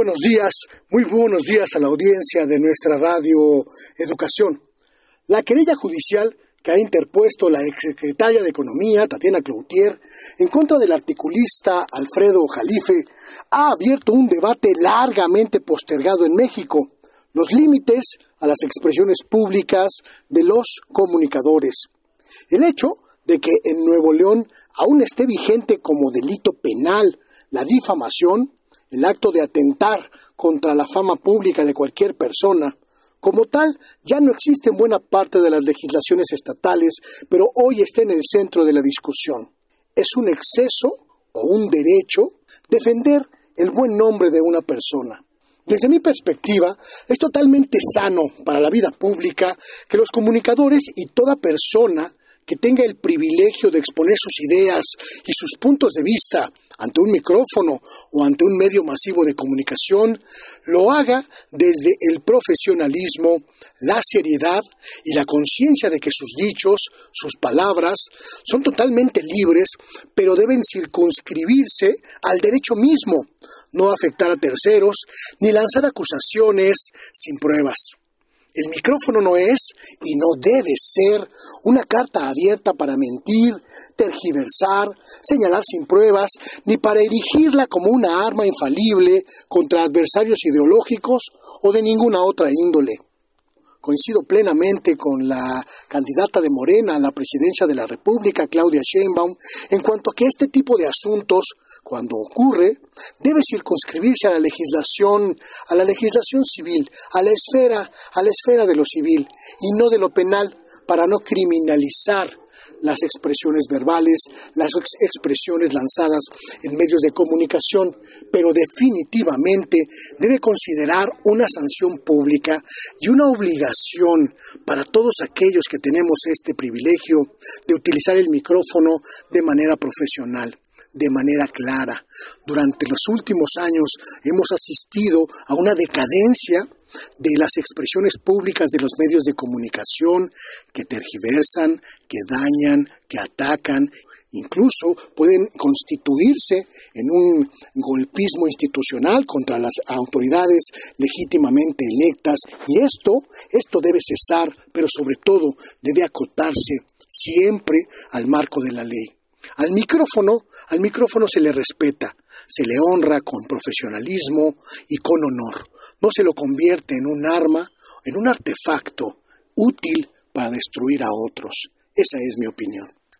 buenos días, muy buenos días a la audiencia de nuestra radio Educación. La querella judicial que ha interpuesto la exsecretaria de Economía, Tatiana Cloutier, en contra del articulista Alfredo Jalife, ha abierto un debate largamente postergado en México, los límites a las expresiones públicas de los comunicadores. El hecho de que en Nuevo León aún esté vigente como delito penal la difamación, el acto de atentar contra la fama pública de cualquier persona, como tal, ya no existe en buena parte de las legislaciones estatales, pero hoy está en el centro de la discusión. ¿Es un exceso o un derecho defender el buen nombre de una persona? Desde mi perspectiva, es totalmente sano para la vida pública que los comunicadores y toda persona que tenga el privilegio de exponer sus ideas y sus puntos de vista ante un micrófono o ante un medio masivo de comunicación, lo haga desde el profesionalismo, la seriedad y la conciencia de que sus dichos, sus palabras, son totalmente libres, pero deben circunscribirse al derecho mismo, no afectar a terceros ni lanzar acusaciones sin pruebas. El micrófono no es y no debe ser una carta abierta para mentir, tergiversar, señalar sin pruebas, ni para erigirla como una arma infalible contra adversarios ideológicos o de ninguna otra índole coincido plenamente con la candidata de Morena a la presidencia de la República, Claudia Sheinbaum, en cuanto a que este tipo de asuntos, cuando ocurre, debe circunscribirse a la legislación, a la legislación civil, a la esfera, a la esfera de lo civil y no de lo penal, para no criminalizar las expresiones verbales, las expresiones lanzadas en medios de comunicación, pero definitivamente debe considerar una sanción pública y una obligación para todos aquellos que tenemos este privilegio de utilizar el micrófono de manera profesional de manera clara. Durante los últimos años hemos asistido a una decadencia de las expresiones públicas de los medios de comunicación que tergiversan, que dañan, que atacan, incluso pueden constituirse en un golpismo institucional contra las autoridades legítimamente electas y esto esto debe cesar, pero sobre todo debe acotarse siempre al marco de la ley. Al micrófono, al micrófono se le respeta, se le honra con profesionalismo y con honor. No se lo convierte en un arma, en un artefacto útil para destruir a otros. Esa es mi opinión.